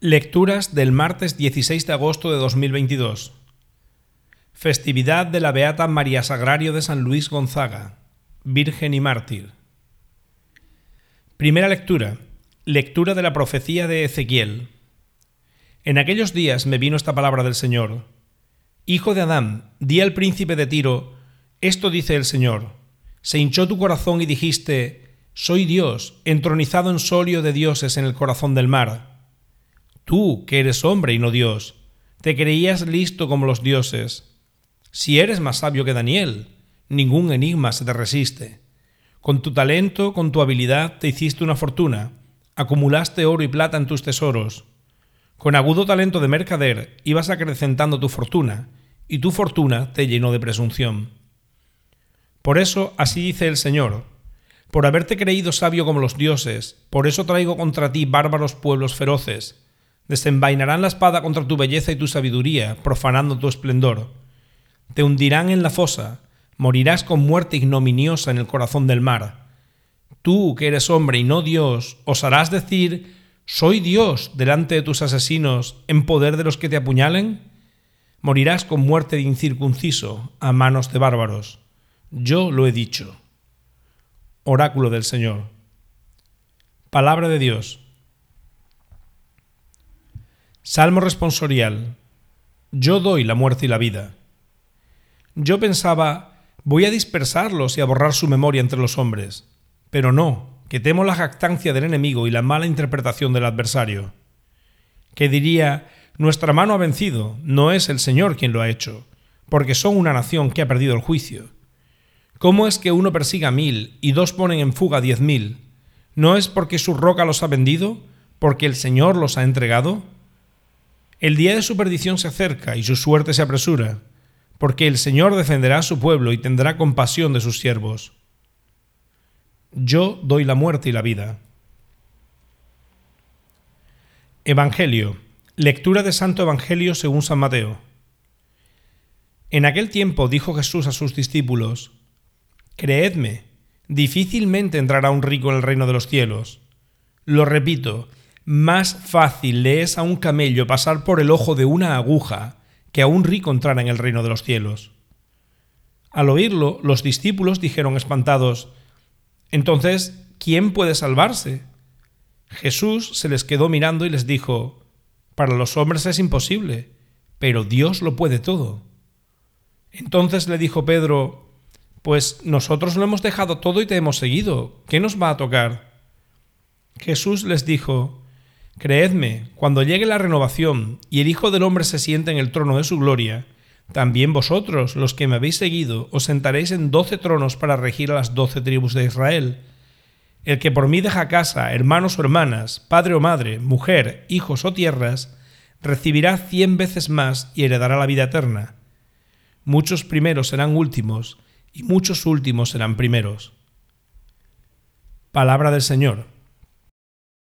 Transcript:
Lecturas del martes 16 de agosto de 2022. Festividad de la Beata María Sagrario de San Luis Gonzaga, Virgen y Mártir. Primera lectura. Lectura de la profecía de Ezequiel. En aquellos días me vino esta palabra del Señor. Hijo de Adán, di al príncipe de Tiro, esto dice el Señor. Se hinchó tu corazón y dijiste, soy Dios, entronizado en solio de dioses en el corazón del mar. Tú, que eres hombre y no Dios, te creías listo como los dioses. Si eres más sabio que Daniel, ningún enigma se te resiste. Con tu talento, con tu habilidad, te hiciste una fortuna, acumulaste oro y plata en tus tesoros. Con agudo talento de mercader ibas acrecentando tu fortuna, y tu fortuna te llenó de presunción. Por eso así dice el Señor, por haberte creído sabio como los dioses, por eso traigo contra ti bárbaros pueblos feroces. Desenvainarán la espada contra tu belleza y tu sabiduría, profanando tu esplendor. Te hundirán en la fosa, morirás con muerte ignominiosa en el corazón del mar. Tú, que eres hombre y no Dios, osarás decir, ¿soy Dios delante de tus asesinos, en poder de los que te apuñalen? Morirás con muerte de incircunciso, a manos de bárbaros. Yo lo he dicho. Oráculo del Señor. Palabra de Dios. Salmo responsorial. Yo doy la muerte y la vida. Yo pensaba, voy a dispersarlos y a borrar su memoria entre los hombres. Pero no, que temo la jactancia del enemigo y la mala interpretación del adversario. Que diría, nuestra mano ha vencido, no es el Señor quien lo ha hecho, porque son una nación que ha perdido el juicio. ¿Cómo es que uno persiga mil y dos ponen en fuga diez mil? ¿No es porque su roca los ha vendido? ¿Porque el Señor los ha entregado? El día de su perdición se acerca y su suerte se apresura, porque el Señor defenderá a su pueblo y tendrá compasión de sus siervos. Yo doy la muerte y la vida. Evangelio. Lectura de Santo Evangelio según San Mateo. En aquel tiempo dijo Jesús a sus discípulos, Creedme, difícilmente entrará un rico en el reino de los cielos. Lo repito, más fácil le es a un camello pasar por el ojo de una aguja que a un rico entrar en el reino de los cielos. Al oírlo, los discípulos dijeron espantados, Entonces, ¿quién puede salvarse? Jesús se les quedó mirando y les dijo, Para los hombres es imposible, pero Dios lo puede todo. Entonces le dijo Pedro, pues nosotros lo hemos dejado todo y te hemos seguido. ¿Qué nos va a tocar? Jesús les dijo, Creedme, cuando llegue la renovación y el Hijo del Hombre se siente en el trono de su gloria, también vosotros, los que me habéis seguido, os sentaréis en doce tronos para regir a las doce tribus de Israel. El que por mí deja casa, hermanos o hermanas, padre o madre, mujer, hijos o tierras, recibirá cien veces más y heredará la vida eterna. Muchos primeros serán últimos, y muchos últimos serán primeros. Palabra del Señor.